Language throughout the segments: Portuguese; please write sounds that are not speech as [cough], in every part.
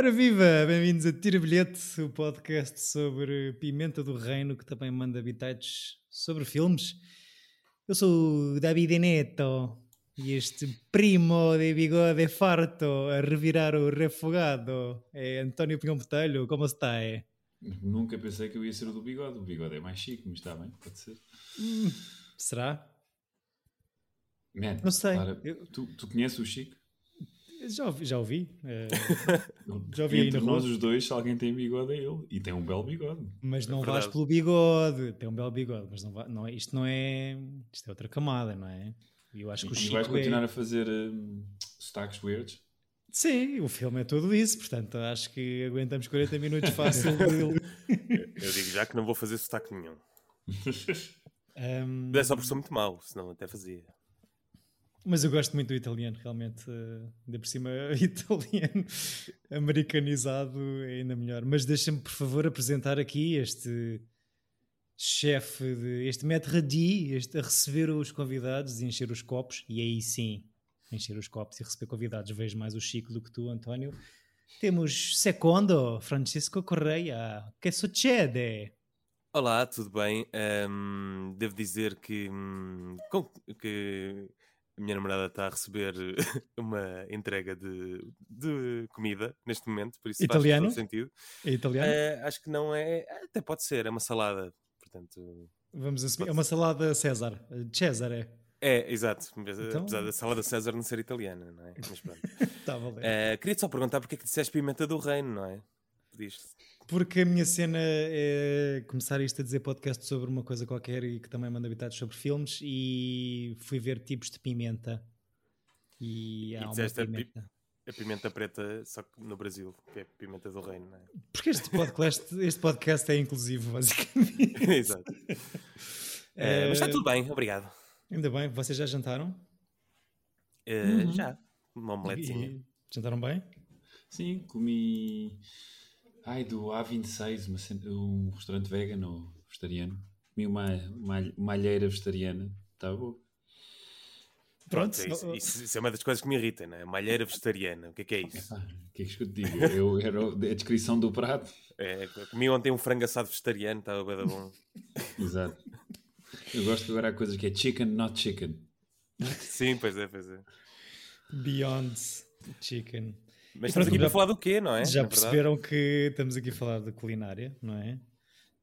Ora viva! Bem-vindos a Tira Bilhete, o podcast sobre Pimenta do Reino, que também manda habitats sobre filmes. Eu sou o David Neto e este primo de bigode farto a revirar o refogado é António Pinhão Botelho. Como está? É? Nunca pensei que eu ia ser o do bigode. O bigode é mais chique, mas está bem, pode ser. Hum, será? Man, Não sei. Clara, tu, tu conheces o Chico? Já ouvi. Já ouvi, eh, [laughs] já ouvi aí Entre nós os dois, se alguém tem bigode é ele. E tem um belo bigode. Mas não É vais pelo bigode. Tem um belo bigode, mas não, vai, não é, isto não é. Isto é outra camada, não é? E eu acho que o Chico vais é- continuar a fazer um, sotaques weirds? Sim, o filme é tudo isso, portanto acho que aguentamos 40 minutos fácil dele. [laughs] Eu digo já que não vou fazer sotaque nenhum. [laughs] Ahm, Mas é só porque sou muito mau, senão até fazia. Mas eu gosto muito do italiano, realmente. eh, Ainda por cima, [laughs] italiano americanizado é ainda melhor. Mas deixa-me, por favor, apresentar aqui este chefe, este maître d', este a receber os convidados e encher os copos. E aí sim, encher os copos e receber convidados. Vejo mais o Chico do que tu, António. Temos Secondo, Francisco Correia. Que succede? Olá, tudo bem? Ahm, devo dizer que, hum, que a minha namorada está a receber [laughs] uma entrega de, de comida neste momento, por isso Italiano? faz todo sentido. É italiano? Ah, acho que não é. Até pode ser, é uma salada. Portanto, Vamos assumir. É uma salada César. César é. é, exato. Então- Apesar da salada César não ser italiana, não é? Mas pronto. [laughs] Está a valer. Ah, Queria-te só perguntar porque é que disseste pimenta do reino, não é? Pediste. Porque a minha cena é começar isto a dizer podcast sobre uma coisa qualquer e que também manda habitados sobre filmes e fui ver tipos de pimenta. E há uma disseste a pi- pimenta. A pimenta preta, só que no Brasil, que é pimenta do reino, não é? Porque este podcast, este podcast é inclusivo, basicamente. [laughs] Exato. Eh, mas está tudo bem, obrigado. Ainda bem, vocês já jantaram? Eh, Já, uma omeletezinha. E- Jantaram bem? Sim, comi. Ai, do A26, uma um restaurante vegan ou vegetariano. Comi uma, uma, uma alheira vegetariana. Está bom. Pronto. É isso, isso- isso é uma das coisas que me irrita, não é? Malheira vegetariana, o que é que é isso? Ah, O que é que eu te digo? Eu, era a descrição do prato. É, comi ontem um frango assado vegetariano, estava bem da bom. [laughs] Exato. Eu gosto agora há coisas que é chicken, not chicken. Sim, pois é, pois é. Beyond Chicken. Mas estamos aqui para falar do quê, não é? Já verdade. perceberam que estamos aqui a falar de culinária, não é?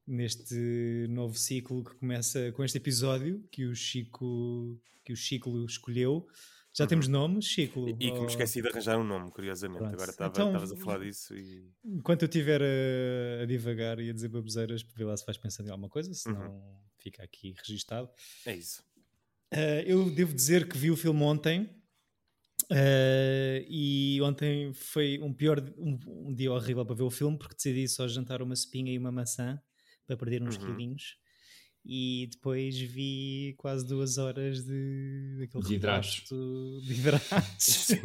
Neste novo ciclo que começa com este episódio que o Chico, que o Chico escolheu. Já temos nome, Chico? Uhum. E e que me esqueci de arranjar um nome, curiosamente. Pronto. Agora estava- Então- estavas a falar disso e. Enquanto eu estiver a, a divagar e a dizer baboseiras, vê lá se vais pensando em alguma coisa, senão Uhum. fica aqui registado. É isso. Uh, eu devo dizer que vi o filme ontem uh, e ontem foi um pior um, um dia horrível para ver o filme porque decidi só jantar uma espinha e uma maçã para perder uns Uhum. quilinhos e depois vi quase duas horas de daquele De hidratos. de hidratos. [laughs] Sim.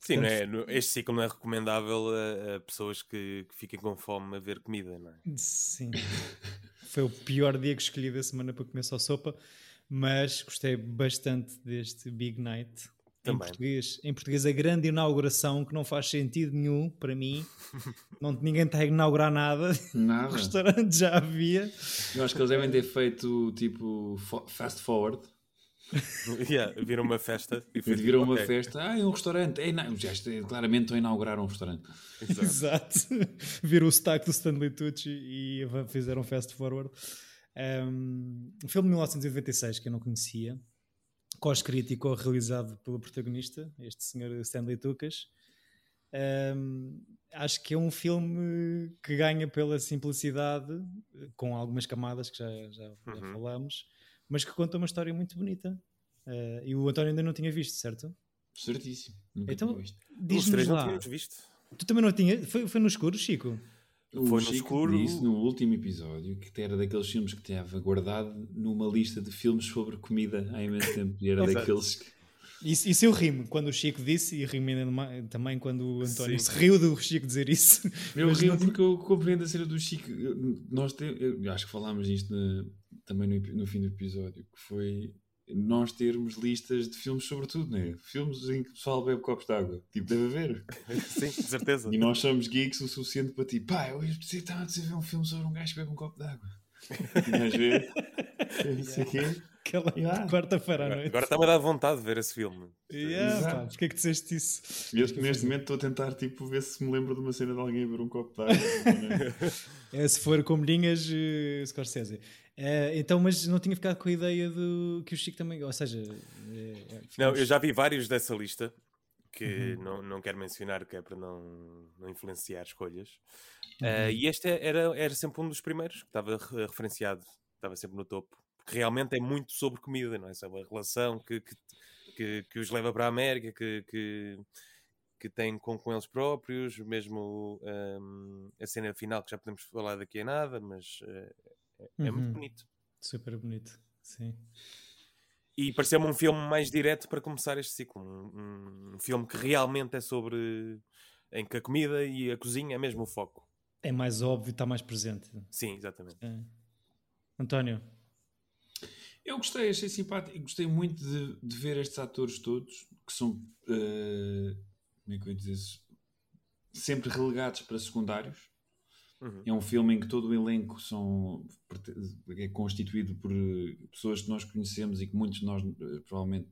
Sim, não é, este ciclo não é recomendável a, a pessoas que, que fiquem com fome a ver comida, não é? Sim. Foi o pior dia que escolhi da semana para comer só sopa, mas gostei bastante deste Big Night. Em Também. português, em português, a grande inauguração que não faz sentido nenhum para mim. [laughs] Não, ninguém está a inaugurar nada. [laughs] O Nada. restaurante já havia. Eu acho que eles devem ter feito tipo fast forward. [laughs] Yeah, viram uma festa e foi Viram tipo, uma ok. festa. Ah, é um restaurante. É, não, já está- claramente estão a inaugurar um restaurante. Exato. Exato. Viram o sotaque do Stanley Tucci e fizeram fast forward. Um, um filme de 1996 que eu não conhecia, co-escrito e co-realizado pelo protagonista, este senhor Stanley Tucas. Um, acho que é um filme que ganha pela simplicidade, com algumas camadas que já, já, já Uhum. falamos, mas que conta uma história muito bonita. Uh, e o António ainda não tinha visto, certo? Certíssimo. Nunca Então, Diz-nos não lá. tínhamos visto. Tu também não tinha? Foi, foi no escuro, Chico? O Foi no Chico escuro. disse no último episódio que era daqueles filmes que estava guardado numa lista de filmes sobre comida há imenso tempo. E era [laughs] daqueles que. Isso, isso eu rimo quando o Chico disse e rimo também quando o António Sim. se riu do Chico dizer isso. [laughs] Eu Mas rio não- porque eu compreendo a cena do Chico. Eu- nós te- eu acho que falámos disto na- também no, no fim do episódio, que foi nós termos listas de filmes sobre tudo, né? Filmes em que o pessoal bebe copos de água. Tipo, deve haver. [laughs] Sim, com certeza. E nós somos geeks o suficiente para tipo, pá, hoje estava a ver um filme sobre um gajo que bebe um copo de água. [laughs] Tinhas ver? Não sei o quê. Aquela Yeah. quarta-feira à noite. agora está-me a dar vontade de ver esse filme. Yeah, porquê que disseste isso? E eu, neste momento estou a tentar tipo, ver se me lembro de uma cena de alguém a beber um copo de água. [laughs] É, se for com linhas, uh, Scorsese. Eh, então, mas não tinha ficado com a ideia do que o Chico também. Ou seja, eh, é, Não, eu já vi vários dessa lista que Uhum. não, não quero mencionar, que é para não, não influenciar escolhas. Uhum. Eh, e este era, era sempre um dos primeiros que estava re- referenciado, estava sempre no topo. Porque realmente é muito sobre comida, não é? Sobre a relação que, que, que, que os leva para a América, que, que, que têm com, com eles próprios, mesmo ehm, a cena final que já podemos falar daqui a nada, mas eh, é, é muito Uhum. bonito. Super bonito. Sim. E pareceu-me um filme mais direto para começar este ciclo. Um, um filme que realmente é sobre. em que a comida e a cozinha é mesmo o foco. É mais óbvio, está mais presente. Sim, exatamente. É. António, Eu gostei, achei simpático. e Gostei muito de, de ver estes atores todos que são. eh, como é que eu ia dizer? Sempre relegados para secundários. Uhum. É um filme em que todo o elenco são, é constituído por eh, pessoas que nós conhecemos e que muitos de nós eh, provavelmente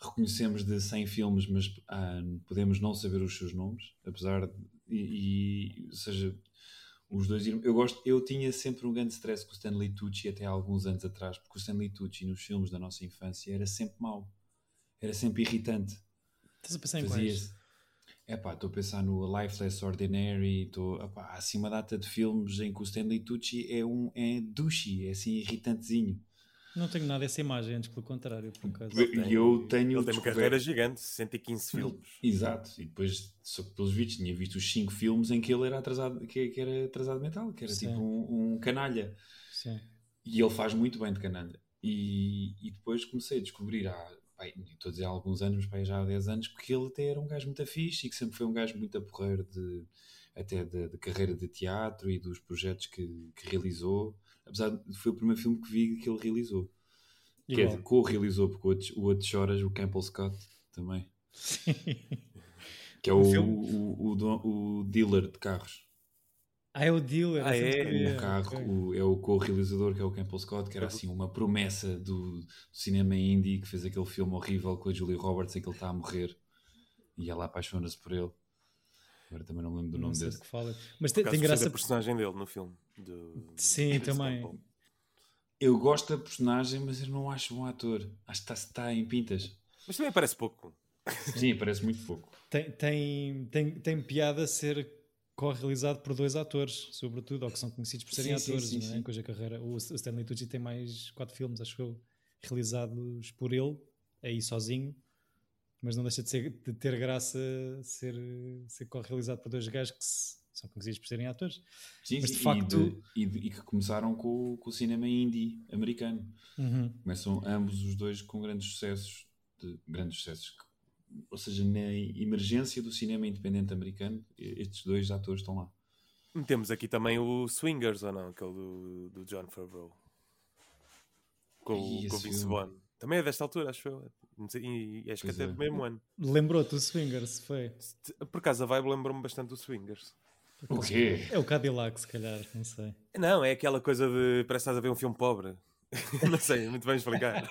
reconhecemos de 100 filmes, mas ah, podemos não saber os seus nomes, apesar de. E, e, ou seja, os dois. Eu, gosto, eu tinha sempre um grande stress com o Stanley Tucci até há alguns anos atrás, porque o Stanley Tucci nos filmes da nossa infância era sempre mau, era sempre irritante. estás a pensar em quais? É pá, estou a pensar no A Life Less Ordinary, estou, epá, há assim uma data de filmes em que o Stanley Tucci é um é douchey, é assim irritantezinho. Não tenho nada dessa imagem, antes pelo contrário, por acaso. E eu tenho Ele tem uma carreira gigante, 115 filmes. Exato, e depois, só que pelos vistos, tinha visto os 5 filmes em que ele era atrasado, que, que era atrasado mental, que era Sim. tipo um, um canalha. Sim. E ele faz muito bem de canalha. E, e depois comecei a descobrir há, pai, estou a dizer há alguns anos, mas pai, já há 10 anos, que ele até era um gajo muito fixe e que sempre foi um gajo muito porreiro de, até de, de carreira de teatro e dos projetos que, que realizou. Apesar de foi o primeiro filme que vi que ele realizou. Que é, co-realizou, porque o outro, o outro choras, o Campbell Scott também. Que é o, o, o, o dealer de carros. ah, é o dealer. Ah, é? o carro, Ok. o- é o co-realizador que é o Campbell Scott, que era assim uma promessa do, do cinema indie que fez aquele filme horrível com a Julie Roberts em que ele está a morrer e ela apaixona-se por ele. Agora também não lembro do Não nome fala. Mas tem, tem graça. da personagem dele no filme. do- Sim, também. Campbell. Eu gosto da personagem, mas eu não acho bom ator. Acho que está, está em pintas. Mas também parece pouco. Sim, parece muito pouco. Tem, tem, tem, tem piada ser co-realizado por dois atores, sobretudo, ou que são conhecidos por serem Sim, atores, sim, não é? sim. cuja carreira. O Stanley Tucci tem mais quatro filmes, acho eu, realizados por ele, aí sozinho, mas não deixa de, ser, de ter graça ser, ser co-realizado por dois gajos que se- são conhecidos por serem atores. Sim, Mas sim, de e facto- de- e, de- e que começaram com, o- com o cinema indie americano. Uhum. Começam ambos os dois com grandes sucessos. De, grandes sucessos. Ou seja, na emergência do cinema independente americano, estes dois atores estão lá. Temos aqui também o Swingers, ou não? Aquele do, do John Favreau. Com, com o Vince. Vaughn. Também é desta altura, acho eu. E, e acho Pois que até é. do mesmo ano. Lembrou-te o Swingers, foi? Por acaso a vibe lembrou-me bastante do Swingers. O quê? É o Cadillac, se calhar, não sei. Não, é aquela coisa de parece que estás a ver um filme pobre. [laughs] não sei, muito bem explicar.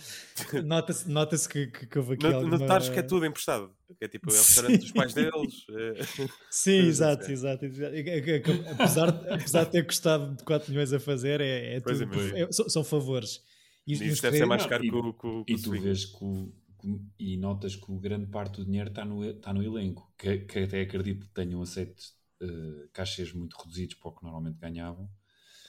[laughs] Nota-se nota que, que, que houve aqui Not- alguma... Notares que é tudo emprestado. Que é tipo, é o restaurante dos pais deles. [laughs] é- Sim, Coisas exato, exato. exato. É é apesar, apesar de ter custado de 4 milhões a fazer, é, é Pois tudo, é, pois é. é- são, são favores. E, Isso os deve ser mais Não, caro e- que o, que o- E tu Swingers. vês que o, que- e notas que o grande parte do dinheiro está no, está no elenco, que, que até acredito que tenham aceito eh, cachês muito reduzidos para o que normalmente ganhavam.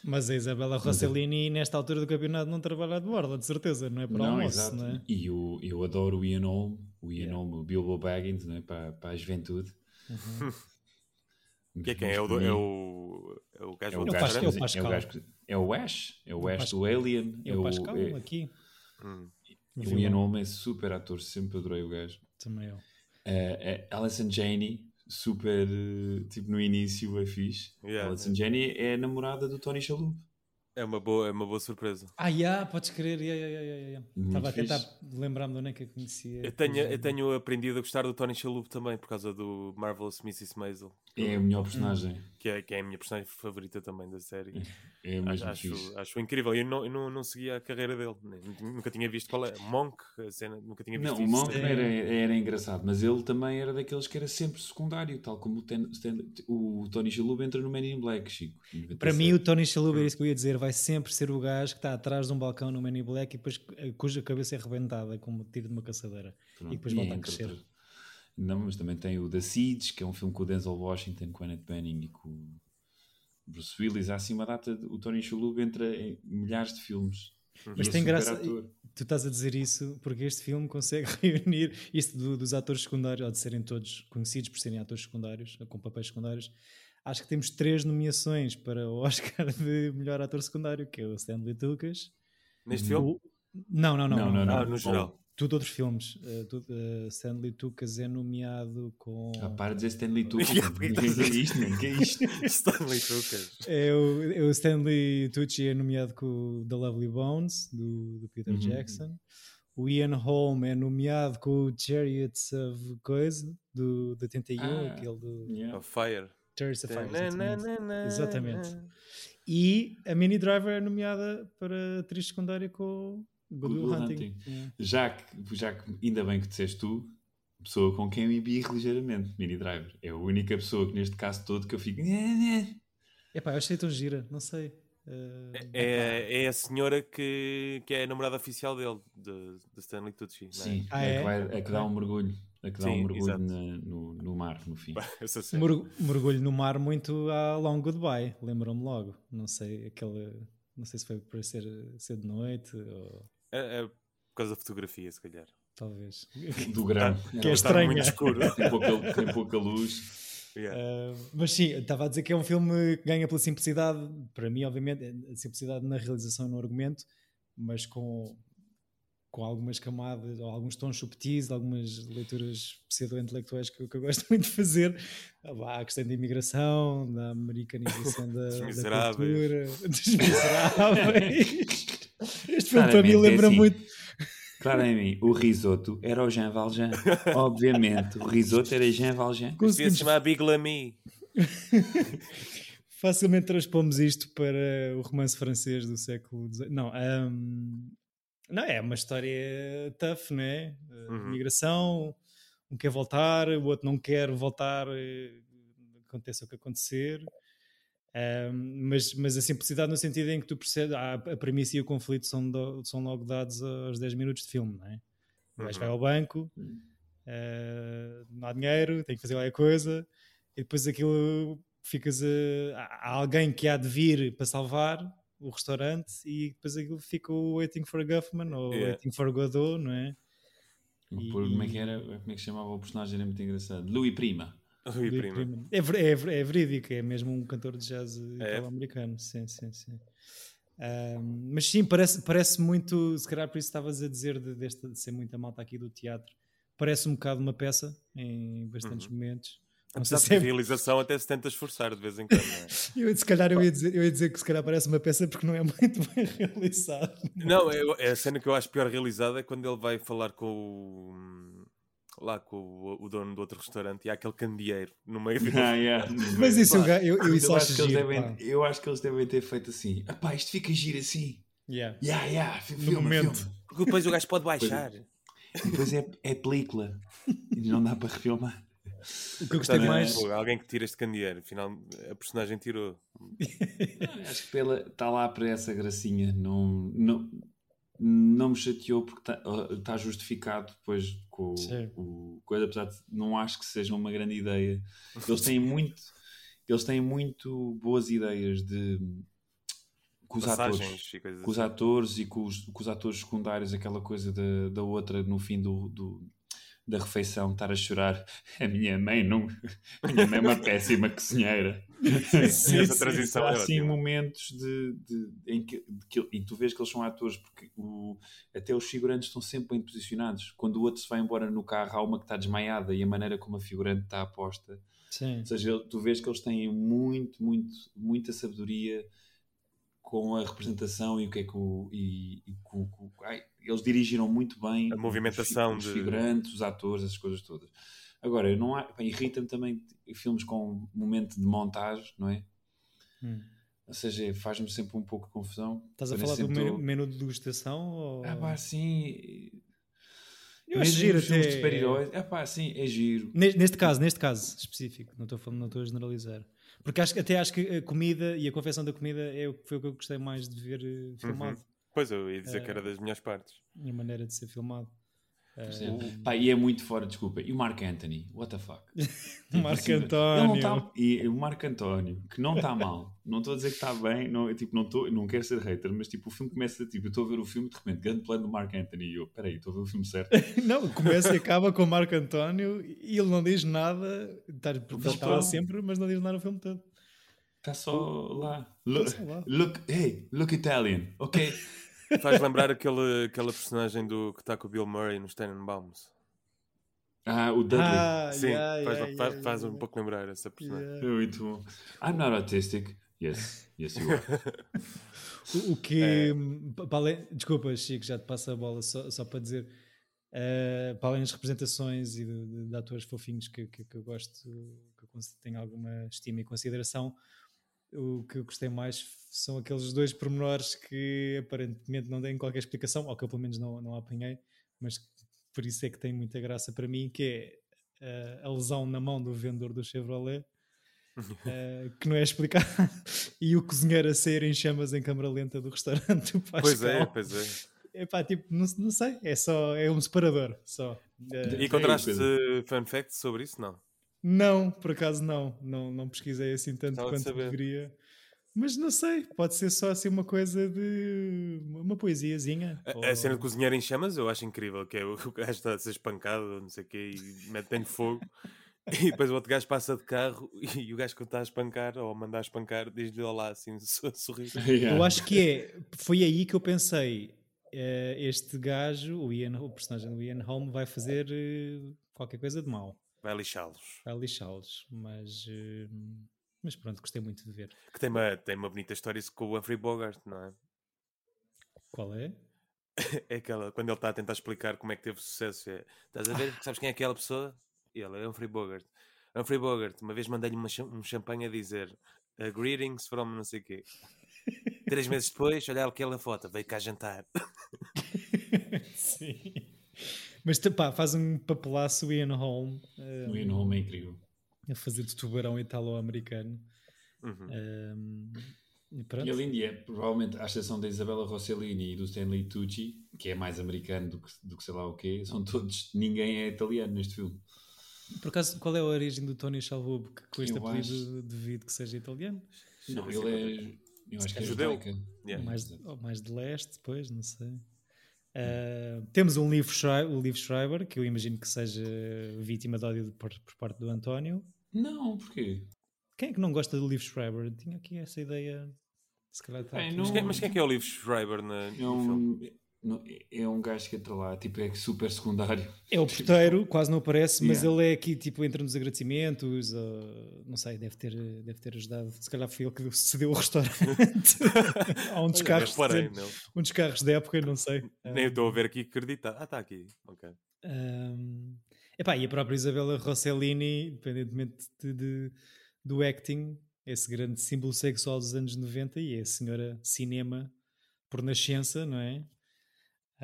Mas a Isabela Rossellini, nesta altura do campeonato, não trabalha de borda, de certeza, não é para o almoço, exato. não é? E o, eu adoro o Ian Holm, o Ian Yeah. Holm, o Bilbo Baggins, né, para, para a juventude. [laughs] Que é quem? É o, é o, é o gajo É o gajo, é o? Pascal. é o gajo que- é o Ash, é o Ash Pascal. do Alien, É o Pascal, é- aqui. Hum. o. Ian Holm é super ator, sempre adorei o gajo. Também eu. Uh, a Alison Janney, super, uh, tipo no início é fixe. Yeah, Alison Janney é a namorada do Tony Shalhoub. É uma boa, é uma boa surpresa. Ah, yeah, podes crer. Yeah, yeah, yeah, yeah. Estava a tentar lembrar-me de onde é que eu conhecia. Eu tenho, eu tenho aprendido a gostar do Tony Shalhoub também, por causa do Marvelous Mrs. Maisel. É a melhor personagem. Que é, que é a minha personagem favorita também da série. É mesmo acho, acho, acho, incrível. Eu não, eu não, não seguia a carreira dele. Nunca tinha visto qual é. Monk, a cena, nunca tinha visto Não, o Monk era, era engraçado, mas ele também era daqueles que era sempre secundário, tal como o, ten, o Tony Shalhoub entra no Man in Black, Chico. Para mim, o Tony Shalhoub, é isso que eu ia dizer, vai sempre ser o gajo que está atrás de um balcão no Man in Black e depois cuja cabeça é arrebentada como tiro de uma caçadeira Pronto, e depois volta a crescer. Não, mas também tem o The Seeds, que é um filme com o Denzel Washington, com o Annette Bening e com o Bruce Willis. Há assim uma data, o Tony Shalhoub entra em milhares de filmes. Mas tem graça, tu estás a dizer isso porque este filme consegue [laughs] reunir isto do, dos atores secundários, ou de serem todos conhecidos por serem atores secundários, com papéis secundários. Acho que temos três nomeações para o Oscar de melhor ator secundário, que é o Stanley Tucas. Neste filme? Não, não, não. não, não, não. Ah, no geral tudo outros filmes. Uh, tu, uh, Stanley Tucas é nomeado com. Ah, para de dizer Stanley [laughs] Tucas. que é isto, man? que é isto? [laughs] Stanley Tucas. É o, é o Stanley Tucci é nomeado com o The Lovely Bones, do, do Peter uhum. Jackson. O Ian Holm é nomeado com o Chariots of Coisa, do, do 81, ah, aquele do. Yeah. Of Fire. Chariots of Fire. Exatamente. exatamente. E a Mini Driver é nomeada para atriz secundária com Good Will Hunting. Hunting. Yeah. Já, que, já que, ainda bem que disseste tu, pessoa com quem eu embirro ligeiramente, Mini Driver. É a única pessoa que neste caso todo que eu fico. Epá, eu achei tão gira, não sei. Uh... É, é a senhora que, que é a namorada oficial dele, de, de Stanley Tucci. Sim, é? Ah, é? é? que, vai, é que dá um mergulho. É que dá Sim, um mergulho na, no, no mar, no fim. [laughs] mergulho no mar muito a Long Goodbye, lembram-me logo. Não sei, aquele. Não sei se foi por ser, ser de noite ou. É, é por causa da fotografia, se calhar. Talvez. Do grão. que é estranho. muito escuro. tem, pouca, tem pouca luz. Yeah. Uh, mas sim, estava a dizer que é um filme que ganha pela simplicidade, para mim, obviamente, a simplicidade na realização e no argumento, mas com, com algumas camadas, ou alguns tons subtis, algumas leituras pseudo-intelectuais que, que, eu gosto [laughs] muito de fazer. Ah, a questão da imigração, da americanização [laughs] da, da cultura, dos miseráveis. Este filme para mim é lembra assim, muito. Claramente, o risoto era o Jean Valjean. [laughs] Obviamente, o risoto era Jean Valjean. Conseguimos se chamar Big Lamy. [laughs] Facilmente transpomos isto para o romance francês do século XIX. Não, um, não, é uma história tough, não é? Uhum. Migração, um quer voltar, o outro não quer voltar, eh, aconteça o que acontecer. Um, mas, mas a simplicidade no sentido em que tu percebes, ah, a premissa e o conflito são, do, são logo dados aos 10 minutos de filme, não é? O gajo vai uhum. ao banco, uh, não há dinheiro, tem que fazer qualquer coisa, e depois aquilo ficas a, há alguém que há de vir para salvar o restaurante e depois aquilo fica o Waiting for Guffman ou yeah. Waiting for Godot, não é? E... Como é que era? Como é que chamava o personagem? Era muito engraçado. Louis Prima. Rui Prima. Prima. É, é, é, verídico, é mesmo um cantor de jazz é. americano. Sim, sim, sim. Um, mas sim, parece, parece muito, se calhar por isso estavas a dizer de, desta, de ser muita malta aqui do teatro, parece um bocado uma peça em bastantes uhum. momentos. Não se é... a realização até se tenta esforçar de vez em quando. É? [laughs] eu, se calhar eu ia, dizer, eu ia dizer que se calhar parece uma peça porque não é muito [laughs] bem realizado. Não, é, é a cena que eu acho pior realizada é quando ele vai falar com o lá com o, o, dono do outro restaurante e há aquele candeeiro no meio do... [laughs] ah, yeah. Mas isso eu, eu, eu, isso eu acho, que giro, devem, eu acho que eles devem ter feito assim. Apá, isto fica giro assim. Yeah. Yeah, yeah, filme, no momento. Filme. Porque depois o gajo pode baixar. Depois é, é película e não dá para refilmar. O que eu gostei mais. alguém que tira este candeeiro, afinal a personagem tirou. acho que está lá para essa gracinha. Não, não, não me chateou porque está tá justificado depois com o, coisa, apesar de não acho que seja uma grande ideia. Eles têm muito, eles têm muito boas ideias de com os atores, com os assim. atores e com os, com os atores secundários, aquela coisa da, da outra no fim do, do da refeição estar a chorar. [laughs] A minha mãe não. A minha mãe é uma [laughs] péssima cozinheira. Sim, essa transição Há é assim momentos de, de, em que, de que, e tu vês que eles são atores porque o, até os figurantes estão sempre bem posicionados. Quando o outro se vai embora no carro, há uma que está desmaiada e a maneira como a figurante está a posta. Sim. Ou seja, tu vês que eles têm muito, muito, muita sabedoria com a representação e o que é que o. E, e com, com, ai, eles dirigiram muito bem A movimentação os, os de- figurantes, os atores, essas coisas todas. Agora, não há, irrita-me também filmes com momento de montagem, não é? Hum. Ou seja, faz-me sempre um pouco de confusão. Estás a Parece falar do menu, tô- menu de degustação? Ou... Ah, pá, sim. Eu acho giro até. de super-heróis. Ah, pá, sim, é giro. Neste, neste caso, neste caso específico, não estou, a falar- não estou a generalizar. Porque acho, até acho que a comida e a confecção da comida é o que foi o que eu gostei mais de ver eh, filmado. Pois eu ia dizer que Eh, era das melhores partes. E a maneira de ser filmado. Eh, exemplo. Pá, e é muito fora, desculpa. E o Mark Anthony? What the fuck? [laughs] Ele não António. tá- e o Marco António, que não está mal, não estou a dizer que está bem, não, tipo, não, tô, não quero ser hater, mas tipo, o filme começa, tipo, eu estou a ver o filme, de repente, grande plano do Marco Anthony, e eu, peraí, estou a ver o filme certo. [laughs] Não, começa e acaba com o Marco António e ele não diz nada. Está, ele está lá sempre, mas não diz nada no filme todo. Está só lá. Look, só lá. look, hey, look Italian, ok? [laughs] Faz lembrar aquele, aquela personagem do que está com o Bill Murray nos Tenenbaums. Ah, o Dudley. Ah, Sim, yeah, faz, yeah, faz, yeah, faz um pouco lembrar essa personagem. Yeah. É muito bom. I'm not autistic. Yes, yes you are. O, o que. É. pa- para além- desculpa, Chico, já te passo a bola só, só para dizer. eh, para além das representações e de, de- de atores fofinhos que, que, que eu gosto, que eu tenho alguma estima e consideração, o que eu gostei mais são aqueles dois pormenores que aparentemente não têm qualquer explicação, ou que eu pelo menos não, não apanhei, mas por isso é que tem muita graça para mim, que é eh, a lesão na mão do vendedor do Chevrolet. [laughs] eh, que não é explicado [laughs] e o cozinheiro a sair em chamas em câmara lenta do restaurante do Pascal. Pois é, pois é. Epá, tipo, não, não sei, é só, é um separador, só. Eh, E encontraste Pedro. fun facts sobre isso? Não. Não, por acaso não, não, não pesquisei assim tanto Gostava de quanto saber. deveria. Mas não sei, pode ser só assim uma coisa de uma poesiazinha. A, ou- a cena de cozinhar em chamas eu acho incrível, que é o, [laughs] gajo está a ser espancado, não sei o quê, e mete-lhe fogo. E depois o outro gajo passa de carro [laughs] e o gajo que está a espancar, ou a mandar espancar, diz-lhe olá assim, a sorrir. [laughs] Yeah. Eu acho que é, foi aí que eu pensei, eh, este gajo, o, Ian, o personagem do Ian Holm vai fazer eh, qualquer coisa de mal, Vai lixá-los. vai lixá-los, mas, eh, mas pronto, gostei muito de ver. Que tem uma, tem uma bonita história isso com o Humphrey Bogart, não é? Qual é? [laughs] É aquela, quando ele está a tentar explicar como é que teve sucesso. É, Estás a ver? Sabes quem é aquela pessoa? Ele é Humphrey Bogart. Humphrey Bogart, uma vez mandei-lhe um champanhe a dizer "Uh, Greetings from não sei o quê. [laughs] Três meses depois, olha aquela foto, veio cá jantar. [laughs] Sim. Mas pá, faz um papelaço Ian Holm eh, O Ian Holm é incrível. a fazer de tubarão italo-americano. Uhum. Um, e pronto. E além de é, provavelmente, à exceção da Isabella Rossellini e do Stanley Tucci, que é mais americano do que, do que sei lá o quê, são todos, ninguém é italiano neste filme. Por acaso, qual é a origem do Tony Shalhoub que com este Eu apelido devido que seja italiano? Não, ele é, eu acho que é Judeu. judaica. Yeah. mais, ou mais de leste, depois, não sei. Uh, temos um Liv Schreiber, o Liv Schreiber, que eu imagino que seja vítima de ódio por, por parte do António. Não, porquê? Quem é que não gosta do Liv Schreiber? Tinha aqui essa ideia. Se calhar está Bem, aqui. Mas, quem, mas quem é que é o Liv Schreiber na, É no filme? Não, é um gajo que entra lá, tipo, é super secundário. É o [laughs] porteiro, quase não aparece, mas Yeah. ele é aqui, tipo, entra nos agradecimentos, ou, não sei, deve ter, deve ter ajudado. Se calhar foi ele que cedeu o restaurante. [laughs] Há um dos, carros, reparei de, um dos carros da época, não sei. [laughs] Nem estou a ver aqui que acredita. Ah, está aqui. Ok. Um, epá, e a própria Isabella Rossellini, independentemente de, de- do acting, esse grande símbolo sexual dos anos 90 e é a senhora cinema por nascença, não é?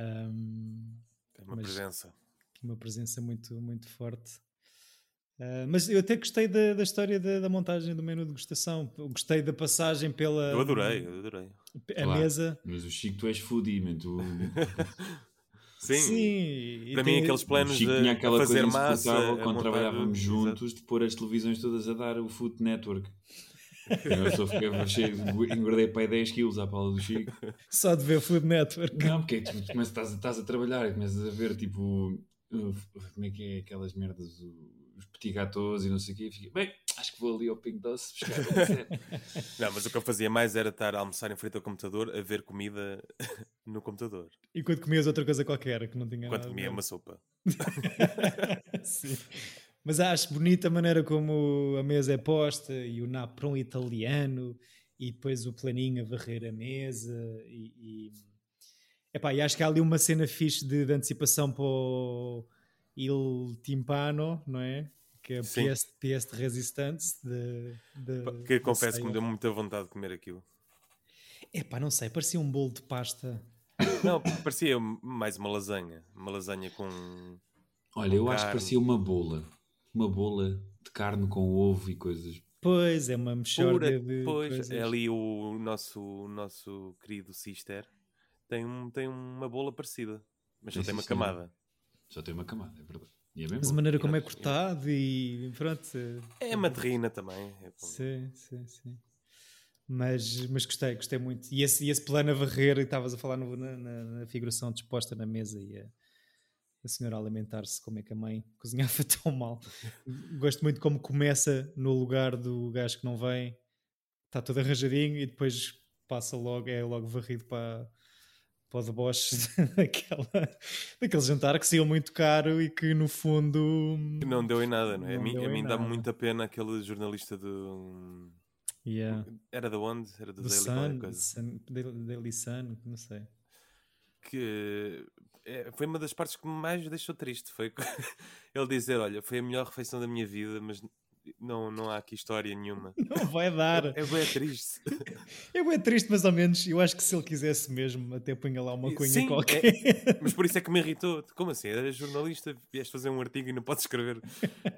Um, Tem uma Mas- presença. uma presença muito, muito forte. Ah, mas eu até gostei da, da história da, da montagem do menu de degustação. Gostei da passagem pela Eu adorei, eu adorei. a Claro. mesa. Mas o Chico, tu és foodie, man. Tu, [laughs] Sim, Sim, e para tem- mim aqueles o planos Chico de tinha aquela fazer coisa massa, quando trabalhávamos juntos de pôr as televisões todas a dar o Food Network. Eu só fiquei cheio, engordei para aí 10 quilos à pala do Chico. só de ver Food Network. Não, porque tu, tu começas, estás, estás a trabalhar e começas a ver tipo como é que é aquelas merdas, os petit gâteaux e não sei o quê. E fiquei, bem, acho que vou ali ao Pink Doce buscar uma [laughs] série." Não, mas o que eu fazia mais era estar a almoçar em frente ao computador a ver comida [laughs] no computador. Enquanto comias outra coisa qualquer que não tinha a comia uma sopa. [laughs] Sim. Mas acho bonita a maneira como a mesa é posta e o napron italiano e depois o planinho a varrer a mesa e, e, epá, e acho que há ali uma cena fixe de, de antecipação para o Il Timpano, não é? Que é a PS, PS de Resistance de, de, que confesso que me deu muita vontade de comer aquilo. Epá, não sei, parecia um bolo de pasta. Não, parecia mais uma lasanha. Uma lasanha com. Olha, eu carne. acho que parecia uma bola. Uma bola de carne com ovo e coisas. Pois, é uma mexorga de. Pois, coisas. é ali o nosso, o nosso querido Sister. Tem, um, tem uma bola parecida, mas só tem uma camada. Só tem uma camada, é verdade. É mas a maneira como é cortado e pronto. É uma terrina também. É sim, sim, sim. Mas, mas gostei, gostei muito. E esse, e esse plano a varrer, e estavas a falar no, na, na, figuração disposta na mesa e a, a senhora a lamentar-se como é que a mãe [laughs] cozinhava tão mal. Gosto muito como começa no lugar do gajo que não vem, está todo arranjadinho e depois passa logo, é logo varrido para, para o deboche [laughs] daquela, daquele jantar que saiu muito caro e que no fundo. Que não deu em nada, não é? Não a mim, a mim dá muita pena aquele jornalista do Yeah. Era da onde? Era do, do Daily Sun, Sun, Daily Sun, não sei. Que foi uma das partes que mais deixou triste. Foi [laughs] ele dizer: Olha, foi a melhor refeição da minha vida, mas não, não há aqui história nenhuma. [laughs] Não vai dar. É, [laughs] é bem triste. É bem triste, mais ou menos. Eu acho que se ele quisesse mesmo, até punha lá uma cunha Sim, qualquer. É, mas por isso é que me irritou. Como assim? Eras jornalista, vieste fazer um artigo e não podes escrever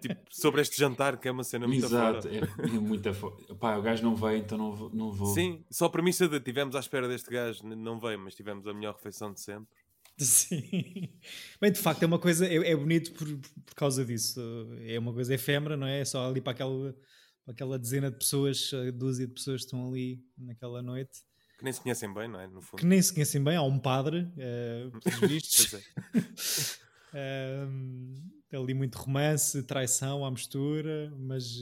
tipo, sobre este jantar, que é uma cena muito Exato, é, é muito fora. Pá, o gajo não veio, então não vou, não vou. Sim, só a premissa de tivemos à espera deste gajo, não veio, mas tivemos a melhor refeição de sempre. [laughs] Sim. Bem, de facto é uma coisa, é, é bonito por, por causa disso. É uma coisa efêmera, não é? É só ali para aquela, para aquela dezena de pessoas, dúzia de pessoas que estão ali naquela noite. Que nem se conhecem bem, não é? No fundo. Que nem se conhecem bem, há um padre, uh, [laughs] pelos vistos. é. um, [laughs] ali muito romance, traição à mistura, mas,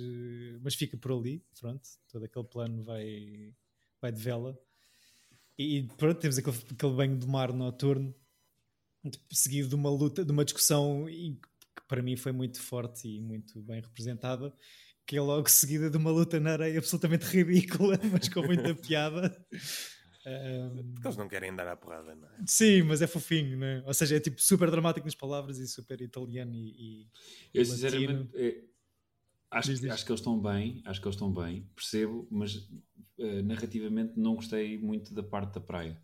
mas fica por ali, pronto. Todo aquele plano vai, vai de vela. E pronto, temos aquele, aquele banho de mar noturno seguido de uma luta, de uma discussão que para mim foi muito forte e muito bem representada, que é logo seguida de uma luta na areia absolutamente [laughs] ridícula, mas com muita piada. [laughs] Um... Porque eles não querem dar à porrada, não é? Sim, mas é fofinho, não é? Ou seja, é tipo super dramático nas palavras e super italiano e. e Eu sinceramente é, acho, diz, diz. acho que eles estão bem, acho que eles estão bem, percebo, mas uh, narrativamente não gostei muito da parte da praia.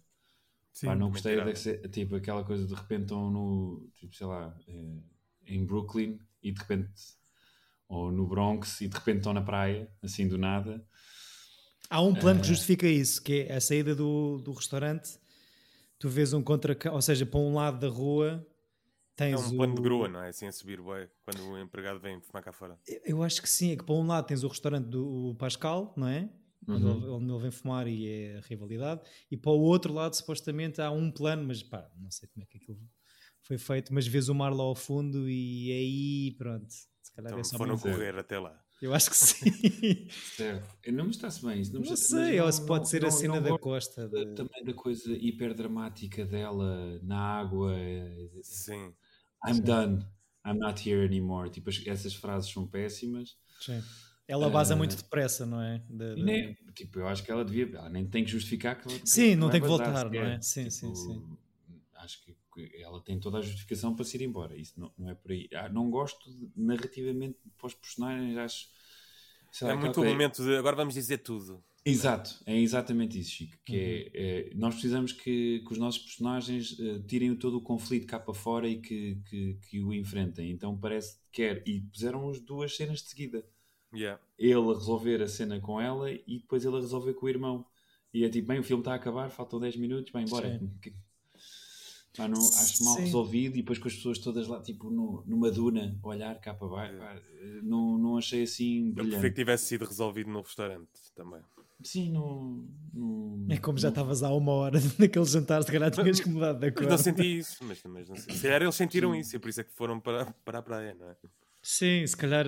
Sim, Pá, não gostei de ser, tipo, aquela coisa de repente estão no, tipo, sei lá, eh, em Brooklyn e de repente, ou no Bronx e de repente estão na praia, assim do nada. Há um plano uh... que eh, justifica isso, que é a saída do, do restaurante, tu vês um contra, ou seja, para um lado da rua tens É um plano o... de grua, não é? Assim a subir, ué, quando o empregado vem fumar cá fora. Eu acho que sim, é que para um lado tens o restaurante do Pascal, não é? Uhum. onde ele vem fumar e é a rivalidade, e para o outro lado, supostamente, há um plano, mas pá, não sei como é que aquilo foi feito, mas vês o mar lá ao fundo e aí, pronto, se calhar então, é só foram correr até lá. Eu acho que sim. [laughs] certo. Não me está-se bem. Não, não sei, ou se pode não, ser não, a cena da costa. De... Também da coisa hiperdramática dela na água. Sim. I'm sim. done. I'm not here anymore. Tipo, essas frases são péssimas. Sim. Ela vaza uh, muito depressa, não é? De, de... Nem, tipo, eu acho que ela devia. Ela nem tem que justificar que ela. Sim, não tem que voltar, não é? Sim, tipo, sim, sim. Acho que ela tem toda a justificação para se ir embora. Isso não, não é por aí. Ah, não gosto de, narrativamente para os personagens, acho. é muito o momento de agora vamos dizer tudo. Exato, é exatamente isso, Chico. Que é, uhum. é, é, nós precisamos que, que os nossos personagens uh, tirem todo o conflito cá para fora e que, que, que o enfrentem. Então parece que quer. E puseram as duas cenas de seguida Yeah. Ele a resolver a cena com ela e depois ele a resolver com o irmão. E é tipo, bem, o filme está a acabar, faltam 10 minutos, bem, embora. [laughs] Pá, não, acho mal Sim. resolvido e depois com as pessoas todas lá, tipo, no, numa duna, olhar cá para baixo, pá, não, não achei assim brilhante. Eu prefiro que tivesse sido resolvido no restaurante também. Sim, não, não É como já estavas há uma hora [laughs] naquele jantar, se calhar tinhas que mudar de acordo. Não senti isso, mas, mas não sei. Se calhar eles sentiram Sim. isso e por isso é que foram para, para a praia, não é? Sim, se calhar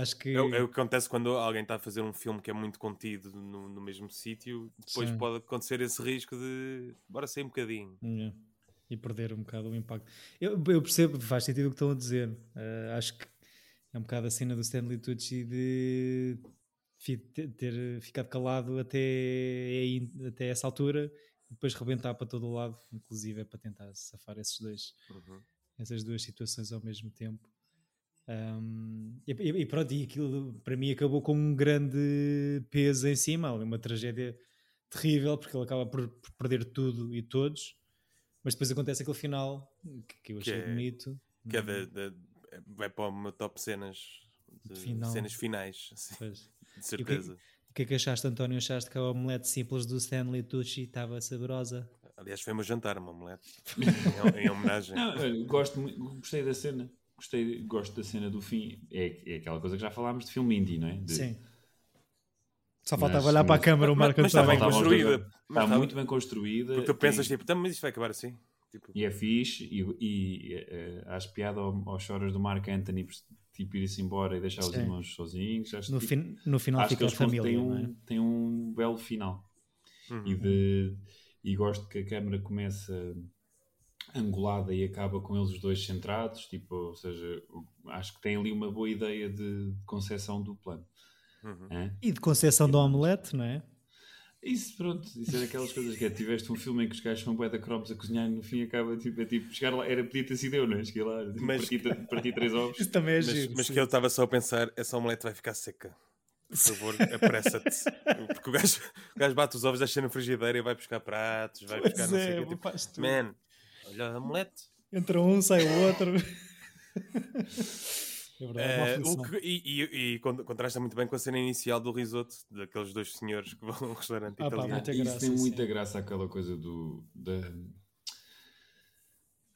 Acho que... É, é, o que acontece quando alguém está a fazer um filme que é muito contido no, no mesmo sítio, depois Sim. pode acontecer esse risco de bora sair um bocadinho. Yeah. E perder um bocado o impacto. Eu, eu, percebo, faz sentido o que estão a dizer. Uh, acho que é um bocado a cena do Stanley Tucci de ter, ficado calado até, aí, até essa altura e depois rebentar para todo o lado, inclusive é para tentar safar esses dois, Uhum. essas duas situações ao mesmo tempo. Um, e, e pronto, e aquilo para mim acabou com um grande peso em cima, uma tragédia terrível, porque ele acaba por, por perder tudo e todos, mas depois acontece aquele final que, que eu achei é- bonito. Que é da- da- vai para meu top cenas, de Final. cenas finais, [laughs] assim, de E o que, certeza. o que é que achaste, António? Achaste que a omelete simples do Stanley Tucci estava saborosa? Aliás, foi o meu jantar, uma omelete, [laughs] em, em homenagem. Não, olha, gosto, gostei da cena. Gostei, gosto da cena do fim. É, é aquela coisa que já falámos de filme indie, não é? De- Sim. Só Mas- faltava olhar para a mas- câmara o mas- Marco mas está António. bem construída. os Mas Está está- muito bem construída. Porque tu pensas, tem- tipo, "Então, mas isto vai acabar assim. Tipo, E é fixe. E, e eh, acho piada ao- aos choras do Mark Anthony por tipo, ir-se embora e deixar os Sim. irmãos sozinhos. Acho, No, tipo, fin- no final acho que fica a eles família, não um, é? têm um belo final. uhum. E, de, e gosto que a câmera começa angulada e acaba com eles os dois centrados. Tipo, ou seja, acho que tem ali uma boa ideia de, concepção do plano. Uhum. Hã? E de concessão do omelete, não é? Isso, pronto, isso é daquelas coisas que é, tiveste um filme em que os gajos são bué da cromos a cozinhar e no fim acaba tipo, é tipo, chegar lá, era, podia ter sido eu, não é? Cheguei lá, tipo, Mas- parti, parti três ovos. Isso também é Mas, giro. mas sim. que eu estava só a pensar, essa omelete vai ficar seca. Por favor, apressa-te. [laughs] Porque o gajo, o gajo bate os ovos, deixa na frigideira e vai buscar pratos, vai Pois buscar não sei é, o quê. Tipo, faz tudo. man, olha a omelete. Entra um, sai o outro. [laughs] é verdade, Eh, o que- e, e, e con- contrasta muito bem com a cena inicial do risoto, daqueles dois senhores que vão a um restaurante Ah, pá, italiano. muita Isso graça, tem muita sim. graça aquela coisa do. Da...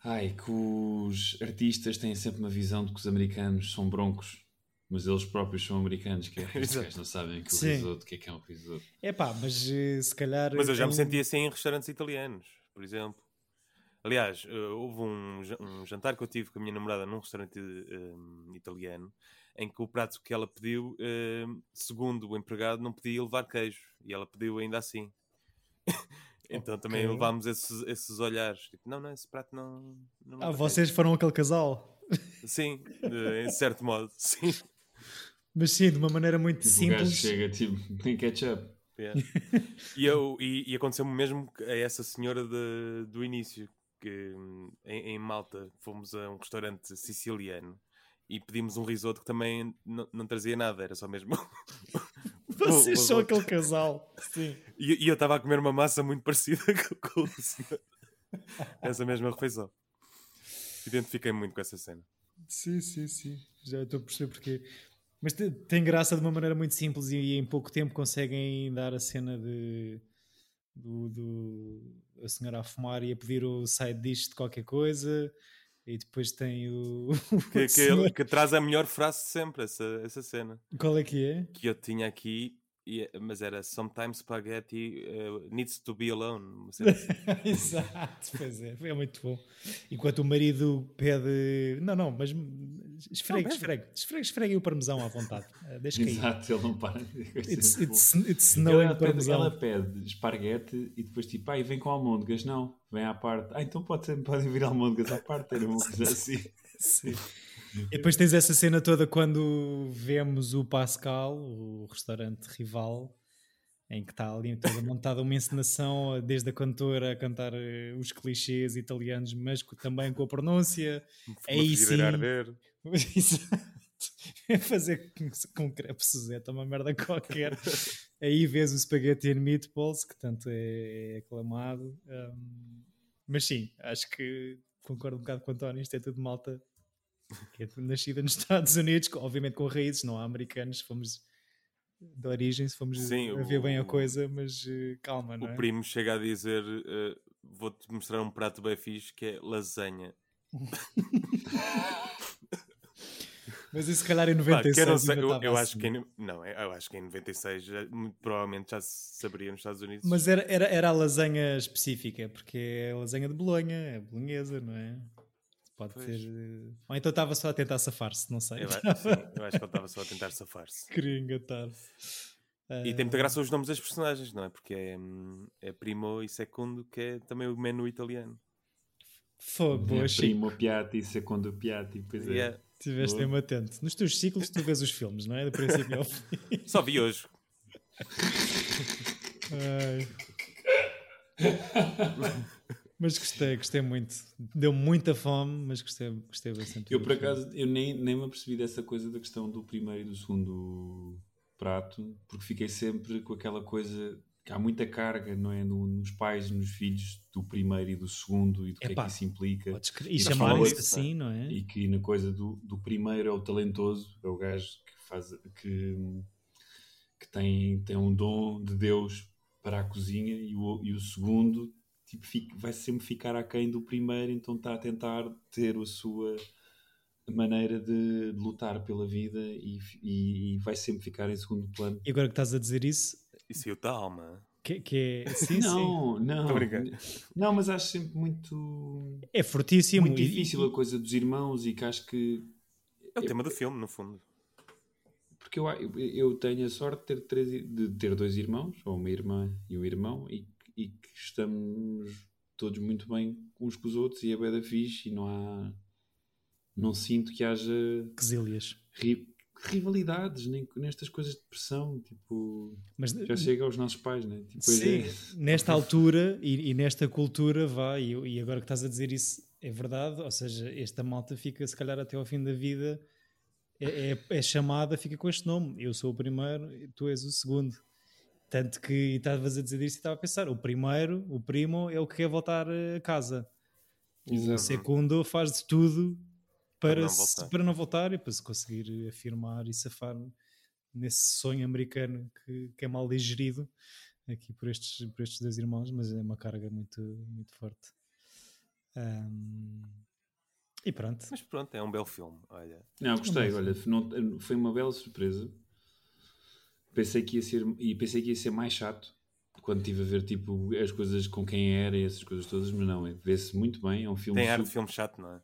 Ai, que os artistas têm sempre uma visão de que os americanos são broncos, mas eles próprios são americanos, que é gajos não sabem que o Sim. risoto, o que é que é um risoto. É pá, mas eh, se calhar. Mas eu já me tem- senti assim em restaurantes italianos, por exemplo. Aliás, eh, houve um, um jantar que eu tive com a minha namorada num restaurante eh, italiano em que o prato que ela pediu, eh, segundo o empregado, não podia levar queijo e ela pediu ainda assim. [laughs] então também Ok. levámos esses, esses olhares. Tipo, não, não, esse prato não. não Ah, vocês foram aquele casal. queijo." Sim, de- em certo modo, [laughs] sim. Mas sim, de uma maneira muito Tipo, o gajo simples. chega tipo, tem ketchup. Yeah. e, eu, e, e aconteceu-me mesmo a essa senhora de- do início, que em, em Malta fomos a um restaurante siciliano e pedimos um risoto que também não, não trazia nada, era só mesmo. [laughs] Vocês são aquele casal. Sim. E, e eu estava a comer uma massa muito parecida [laughs] com, com. Essa mesma refeição. Identifiquei muito com essa cena. Sim, sim, sim. Já estou a perceber porquê. Mas te- tem graça de uma maneira muito simples e, em pouco tempo conseguem dar a cena de do, do- a senhora a fumar e a pedir o side dish de qualquer coisa e depois tem o, [laughs] Que, que, que traz a melhor frase de sempre, essa, essa cena. qual é que é? que eu tinha aqui, mas era Sometimes spaghetti uh, needs to be alone. assim. [laughs] Exato, pois é, é muito bom. Enquanto o marido pede. Não, não, mas esfregue, Não, esfregue, esfregue, esfregue o parmesão à vontade. Eh, Deixa cair. Exato, ele não para. It's, Tipo, it's, it's Ela, pede, ela pede esparguete e depois tipo, ai, vem com almôndegas. Não, vem à parte. Ah, então pode podem vir almôndegas à parte. Era uma coisa [laughs] assim. Sim. E depois tens essa cena toda quando vemos o Pascal, o restaurante rival, em que está ali toda montada uma encenação, desde a cantora a cantar eh, os clichês italianos, mas também com a pronúncia. Aí sim. arder. [laughs] É fazer com, com crepe Suzette, uma merda qualquer. [laughs] Aí vês o Spaghetti and Meatballs, que tanto é, é aclamado. Um, mas sim, acho que concordo um bocado com o António. Isto é tudo malta que é nascida nos Estados Unidos, obviamente com raízes, não há americanos, fomos de origem, se fomos Sim, a ver bem a o- coisa, mas eh, calma, não O é? primo chega a dizer: uh, Vou-te mostrar um prato bem fixe que é lasanha. [laughs] Mas isso se calhar em Pá, 96 que eu sei, eu, estava eu assim. acho que em, não, eu acho que em 96 já, provavelmente já se saberia nos Estados Unidos. Mas era, era, era a lasanha específica, porque é a lasanha de Bolonha, é bolonhesa, não é? Pode Pois. ter. eh, Ou então estava só a tentar safar-se, não sei. eu, acho, sim, eu acho que ele estava só a tentar safar-se. [laughs] Queria engatar. E tem muita graça os nomes das personagens, não é? Porque é, hum, é primo e segundo, que é também o menu italiano. Fogo, boa, É primo piatti, secondo piatti. Pois é. Yeah. Estiveste mesmo atento. Nos teus ciclos tu vês os filmes, não é? Do princípio ao fim. Só vi hoje. Ai. [laughs] Mas gostei, gostei muito. Deu muita fome, mas gostei, gostei bastante. Eu, por acaso, eu nem, nem me apercebi dessa coisa da questão do primeiro e do segundo prato, porque fiquei sempre com aquela coisa que há muita carga, não é? No, nos pais e nos filhos do primeiro e do segundo e do que é que isso implica. Podes E chamarem-se assim, não é? E que na coisa do, do primeiro é o talentoso, é o gajo que faz que, que tem, tem um dom de Deus para a cozinha e o, e o segundo tipo, fica- vai sempre ficar aquém do primeiro, então está a tentar ter a sua maneira de, de lutar pela vida e, e- e vai sempre ficar em segundo plano. E agora que estás a dizer isso, E saiu da alma. que, que é. Sim, sim. não, não. Não, mas acho sempre muito, É fortíssimo. muito e- difícil a coisa dos irmãos e que acho que É o tema do filme, no fundo. Porque eu, eu, eu tenho a sorte de ter, três, de ter dois irmãos, ou uma irmã e um irmão, e, e que estamos todos muito bem uns com os outros e é bué da fixe e não há... Não sinto que haja Quesílias. ri- rivalidades, nem nestas coisas de pressão, tipo... Mas Já chega aos nossos pais, né? Tipo, Sim, é- nesta altura e, e nesta cultura vai, e, e agora que estás a dizer isso é verdade, ou seja, esta malta fica se calhar até ao fim da vida, é, é, é chamada, fica com este nome, eu sou o primeiro, tu és o segundo. Tanto que e estavas a dizer isto e estava a pensar, o primeiro, o primo, é o que quer voltar a casa. O Exato. segundo faz de tudo para, Para não se- voltar. para não voltar e para se conseguir afirmar e safar nesse sonho americano que, que é mal digerido aqui por estes, por estes dois irmãos, mas é uma carga muito, muito forte. Ahm, e pronto. Mas pronto, é um belo filme. Olha. Não, gostei, olha, não- foi uma bela surpresa. Pensei que ia ser, e pensei que ia ser mais chato quando estive a ver tipo, as coisas com quem era e essas coisas todas, mas não, vê-se muito bem, é um filme Tem ar de super- filme chato, não é?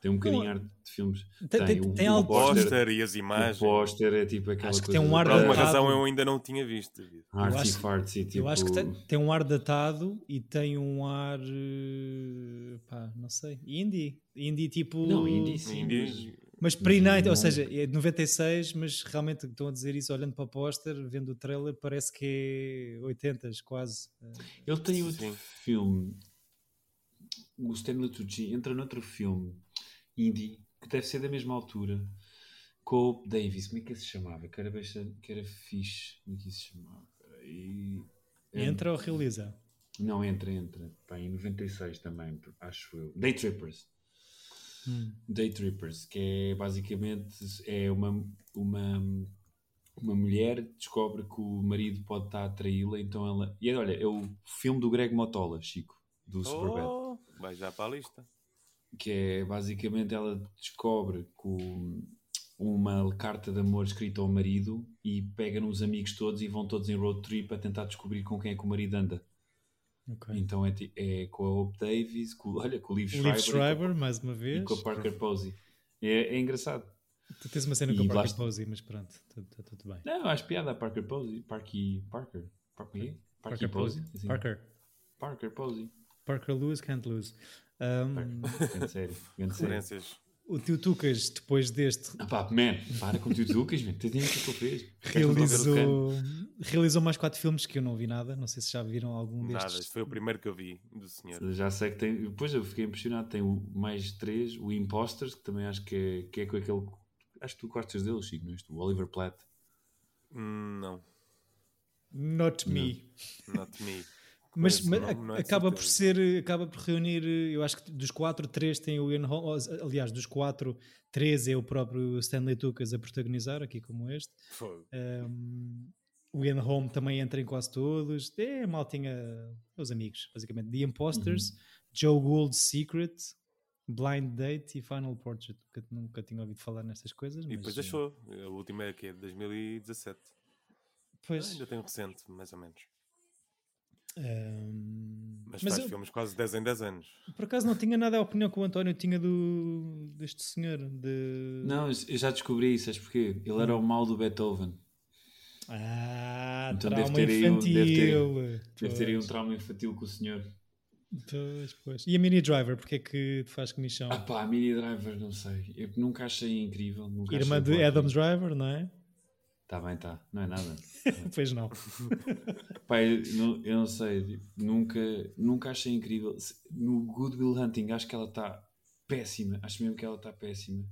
tem um bocadinho Não, ar de filmes. tem- tem- o, tem o póster, e as o imagens. póster é tipo aquela Acho que coisa tem um ar Por alguma razão eu ainda não tinha visto. Artsy acho- fartsy, tipo, Eu acho que tem, tem um ar datado e tem um ar. eh, pá, não sei. Indie. Indie tipo. Não, indie sim, Indie- mas- Mas pre-90, não- ou seja, é de 96, mas realmente estão a dizer isso olhando para o póster, vendo o trailer, parece que é 80s quase. Eh, Ele tem outro Sim. filme, o Stanley Tucci entra noutro filme indie que deve ser da mesma altura com o Davis. Como é que ele se chamava? Que era, bastante, que era fixe. Como é que se chamava? É- Entra ou realiza? Não, entra, entra. Pá, em 96 também, acho eu. Day Trippers. Hum. Day Trippers, que é basicamente é uma, uma, uma mulher que descobre que o marido pode estar a traí-la, então ela. E olha, é o filme do Greg Motola, Chico, do Superbad. Oh, vai já para a lista. Que é basicamente ela descobre que o- uma carta de amor escrita ao marido e pega nos amigos todos e vão todos em road trip a tentar descobrir com quem é que o marido anda. Ok. Então é, é com a Hope Davis, com, [laughs] olha, com o Liv Liv Schreiber, e Schreiber, com- mais uma e vez. com a Parker Posey. É, é engraçado. Tu tens uma cena com E a lá Parker. Posey, mas pronto, está tudo bem. Não, acho piada a Parker Posey. Parky Parker. Parker, Parky Parker Posey? Posey. Assim. Parker. Parker Posey. Parker lose, can't lose. Um, Grande sério. Grande sério. O Tio Tucas, depois deste, Ah pá, man, para com o tio Lucas, man. Tens nem o que ele fez. realizou, realizou mais quatro filmes que eu não vi nada. Não sei se já viram algum Nada, destes. este foi o primeiro que eu vi do senhor. Já sei que tem. Depois eu fiquei impressionado. Tem o mais três, o Imposters, que também acho que é, que é com aquele. Acho que tu gostas dele, Chico, não é? isto? O Oliver Platt. Hum, não, Not me. not me. Mas, mas é acaba por ser, acaba por reunir, eu acho que dos quatro, três tem o Ian Holm, aliás, dos quatro, três é o próprio Stanley Tucas a protagonizar, aqui como este. Fogo. Um, o Ian Holm também entra em quase todos. É, mal tinha os amigos, basicamente. The Imposters, Joe Gould's Secret, Blind Date e Final Portrait. Nunca, nunca tinha ouvido falar nestas coisas. E mas, depois eh, achou. A última é que é de 2017. Pois, ainda tem um recente, mais ou menos. Um, Mas, mas faz eu, filmes quase 10 em 10 anos. por acaso não tinha nada a opinião que o António tinha do, deste senhor. De... Não, eu já descobri isso, sabes porquê? Ele era o mal do Beethoven. Ah, Então trauma deve ter aí um- infantil. deve ter- Deve ter aí um trauma infantil com o senhor. Pois, pois. E a Mini Driver, porque é que te faz comissão? Ah pá, a Mini Driver, não sei. Eu nunca achei incrível. Nunca Irmã achei de. Adam Driver, não é? Tá bem, tá. Não é nada. [laughs] pois não. [laughs] Pá, eu não, eu não sei. tipo, Nunca, nunca achei incrível. No Good Will Hunting, acho que ela está péssima. Acho mesmo que ela está péssima.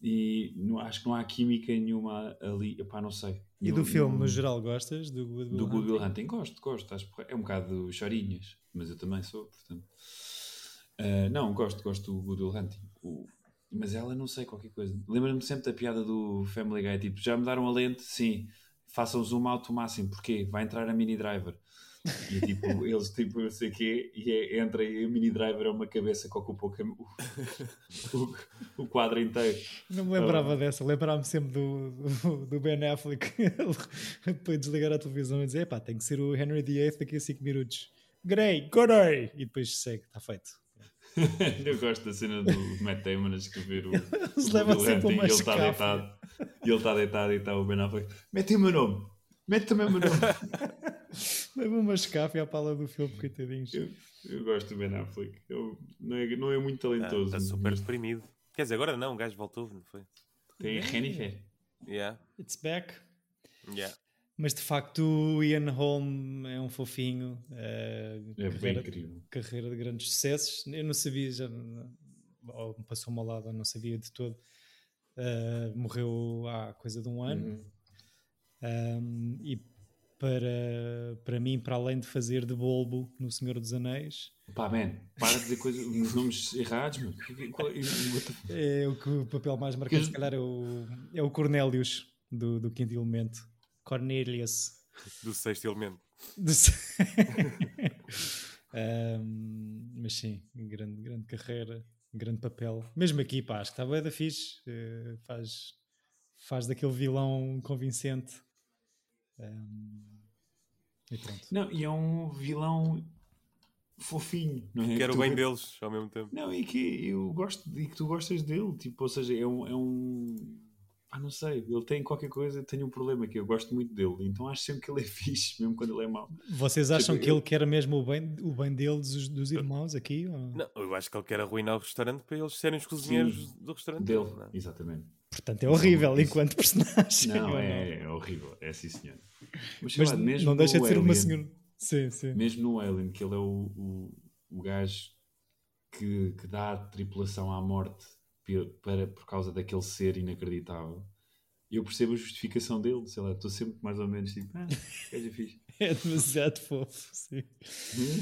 E não, acho que não há química nenhuma ali. Pá, não sei. E Não- do filme, no geral, gostas? Do Good Will Do Good Will Hunting? Gosto, gosto. Acho é um bocado chorinhas, mas eu também sou, portanto. Ah, não, gosto, gosto do Good Will Hunting. O- mas ela não sei qualquer coisa. Lembra-me sempre da piada do Family Guy: tipo, já mudaram a lente? Sim. Façam zoom out o máximo, porquê? Vai entrar a Mini Driver. E tipo, [laughs] eles tipo, não sei o quê, e é, entra e a Mini Driver é uma cabeça que ocupa o, o, o- quadro inteiro. Não me lembrava dessa, lembrava-me sempre do, do, do Ben Affleck [laughs] depois de desligar a televisão e dizer: pá, tem que ser o Henry VIII daqui a 5 minutos. Grey, Godey! E depois segue, está feito. [laughs] Eu gosto da cena do Matt Damon a escrever o. [laughs] Eles o levam Hunting, e ele está escáfia. deitado e ele está deitado e está o Ben Affleck. Mete o meu nome, mete também o meu nome. [laughs] Leva uma escafe à pala do filme, coitadinhos. eu, eu gosto do Ben Affleck. Eu, não, é, não é muito talentoso. Está super deprimido. Quer dizer, agora não, o gajo voltou, não foi? Tem Rennifer. Yeah, It's back. yeah. Mas de facto o Ian Holm é um fofinho. eh, É carreira, incrível. carreira de grandes sucessos. Eu não sabia, já ou me passou-me ao lado, não sabia de todo. Eh, morreu há coisa de um ano. Uhum. Um, e para, para mim, para além de fazer de Bolbo no Senhor dos Anéis, Pá, man, para de dizer coisas, uns nomes errados, mano. The- é o que o papel mais marcante, se calhar, é o, é o Cornélius do, do Quinto Elemento. Cornelius. Do sexto elemento. Do- Um, [laughs] mas sim, grande, grande carreira, grande papel. Mesmo aqui, pá, acho que está bem da fixe. eh, faz, faz daquele vilão convincente. Um, e pronto. Não, e é um vilão fofinho, não é? Quero o Tu- bem deles ao mesmo tempo. Não, e que eu gosto e que tu gostas dele, tipo, ou seja, é um, é um ah, não sei, ele tem qualquer coisa, tem um problema que eu gosto muito dele, então acho sempre que ele é [laughs] fixe, mesmo quando ele é mau. Vocês acham Tipo, que eu- ele quer mesmo o bem, o bem deles, dos, dos irmãos aqui? ou- Não, eu acho que ele quer arruinar o restaurante para eles serem os cozinheiros do restaurante Dele, não é? exatamente. Portanto, é horrível enquanto personagem. Não, é, é horrível, é sim senhor. Mas, Mas lá, mesmo não deixa no de ser uma Alien- senhora. Sim, sim. Mesmo no Alien, que ele é o, o, o gajo que, que dá a tripulação à morte para, por causa daquele ser inacreditável, eu percebo a justificação dele, sei lá, estou sempre mais ou menos tipo, ah, é fixe. [laughs] É demasiado fofo. Sim.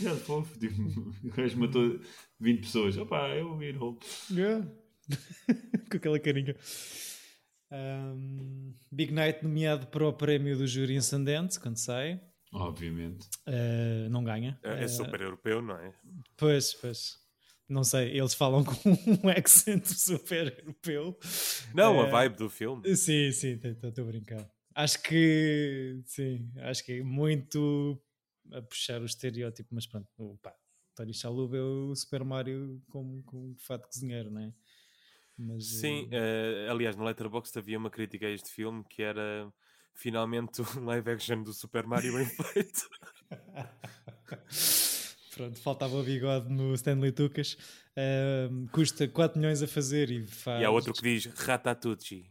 Já de fofo, tipo, o gajo matou 20 pessoas. Opa, é o Ian Holm. Yeah. Com aquela carinha. Um, Big Night nomeado para o prémio do júri Sundance, quando sai. Obviamente. Uh, não ganha. É, é Uh, super europeu, não é? Pois, pois. Não sei, eles falam [laughs] com um accent super europeu. Não, a Eh, vibe do filme. Sim, sim, estou a brincar. Acho que sim, acho que é muito a puxar o estereótipo, mas pronto, o pá, Tony Shalhoub é o Super Mario com, com fato cozinheiro, não é? Mas, Sim, eh, eh, aliás, no Letterboxd havia uma crítica a este filme que era finalmente um [laughs] live action do Super Mario bem [laughs] feito. Pronto, faltava o bigode no Stanley Tucas. Ahm, custa 4 milhões a fazer e faz. E há outro que diz Ratatouille.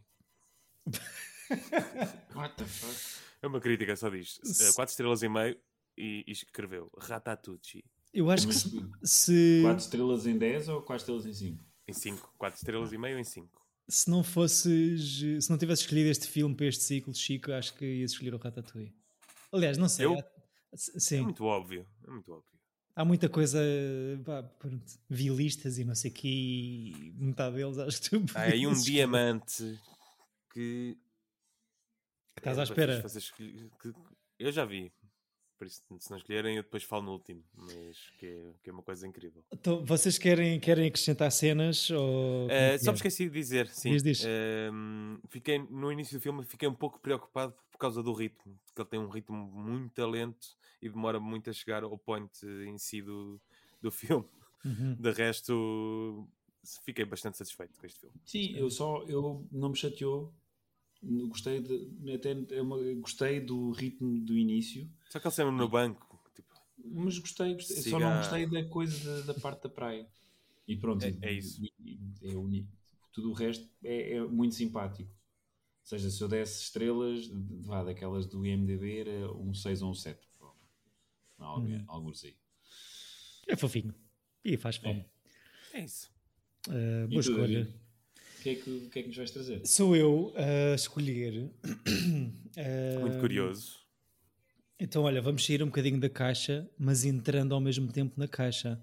[laughs] What the fuck? É uma crítica, só diz 4 estrelas e meio e, e escreveu Ratatouille. Eu acho que Mas se, se, 4 estrelas em 10 ou 4 estrelas em 5? Em 5. 4 estrelas e meio em 5. se não fosses. Se não tivesse escolhido este filme para este ciclo, Chico, acho que ias escolher o Ratatouille. Aliás, não sei. Eu? há- sim. É muito óbvio. É muito óbvio. Há muita coisa pá, pronto, vilistas e não sei o que e metade deles acho que tu Há aí um diamante que. que estás é à espera escolher- que- Eu já vi. Por isso, se não escolherem, eu depois falo no último. Mas que é, que é uma coisa incrível. então, vocês querem, querem acrescentar cenas ou é Uh, só é? me esqueci de dizer, sim. Diz, diz. Um, fiquei, no início do filme fiquei um pouco preocupado por causa do ritmo, porque ele tem um ritmo muito lento e demora muito a chegar ao point em si do, do [laughs] filme. Uhum. De resto, fiquei bastante satisfeito com este filme. Sim, eu só, eu não me chateou. Gostei, de, até, é uma- gostei do ritmo do início. Só que ele sempre no banco, tipo, Mas gostei, gostei. Siga- só não gostei da coisa da, da parte da praia. E pronto, É- é isso. e- e- é uni- tudo o resto é, é muito simpático. Ou seja, se eu desse estrelas, de- vá daquelas do IMDB, era um 6 ou um 7. Algo, Hum. Alguns aí. É fofinho. E faz fome. É isso. Uh, boa escolha. O que, é que, que é que nos vais trazer? Sou eu a escolher. [coughs] Muito Uh, curioso. Então, olha, vamos sair um bocadinho da caixa, mas entrando ao mesmo tempo na caixa.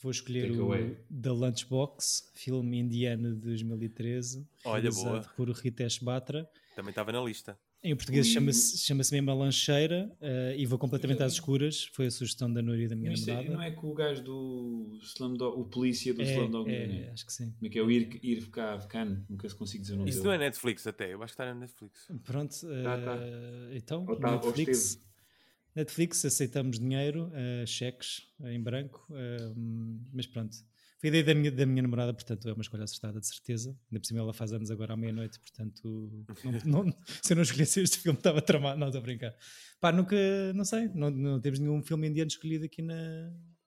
Vou escolher Take o away. The Lunchbox, filme indiano de 2013, Olha, realizado boa. por Ritesh Batra. Também estava na lista. Em português chama-se chama mesmo a lancheira eh, e vou completamente às escuras. Foi a sugestão da Núria e da minha isso é- namorada. não é com o gajo do Slumdog, o polícia do É, Slumdog é, Millionaire? acho que sim. Como é que é o Ir, Ir Khan? Khan? Nunca se consigo dizer o nome Isso dele. não é Netflix até. Eu acho que está na Netflix. Pronto, Tá, tá. eh, então, tá- Netflix. Netflix, aceitamos dinheiro, eh, cheques em branco, mas pronto. Foi a ideia da minha, da minha namorada, portanto é uma escolha acertada, de certeza. Ainda por cima ela faz anos agora à meia-noite, portanto, não- não- se eu não escolhesse este filme, estava tramado. Não, estou a brincar. Pá, nunca, não sei, não, não temos nenhum filme indiano escolhido aqui na.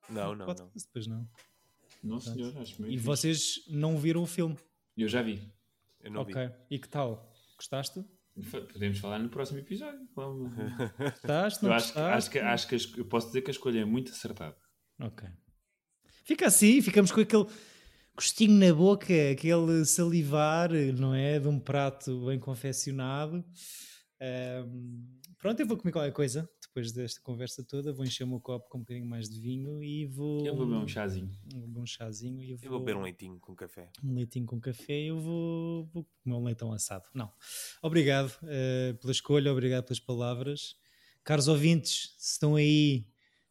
Não, não, não. podcast, Depois não. Não, senhor, acho meio E vocês não viram o filme? Eu já vi. Eu não ok. vi. E que tal? Gostaste? Podemos falar no próximo episódio. Vamos. Gostaste? Não Eu acho, que- gostaste? acho que, acho que a es- eu posso dizer que a escolha é muito acertada. Ok. Fica assim, ficamos com aquele gostinho na boca, aquele salivar, não é? De um prato bem confeccionado. Ahm, pronto, eu vou comer qualquer coisa depois desta conversa toda. Vou encher o meu copo com um bocadinho mais de vinho e vou. Eu vou beber um chazinho. vou beber um chazinho e eu vou. Eu vou beber um leitinho com café. um leitinho com café e eu vou, vou comer um leitão assado. Não. Obrigado eh, pela escolha, obrigado pelas palavras. Caros ouvintes, se estão aí,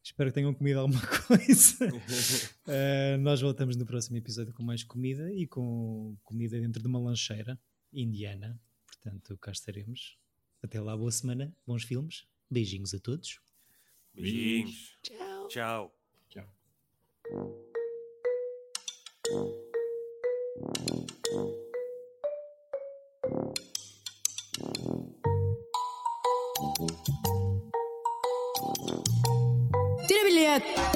espero que tenham comido alguma [laughs] coisa. [laughs] Eh, nós voltamos no próximo episódio com mais comida e com comida dentro de uma lancheira indiana. Portanto, cá estaremos. Até lá, boa semana, bons filmes. Beijinhos a todos. Beijinhos. Tchau. Tchau. Tira bilhete! Epa!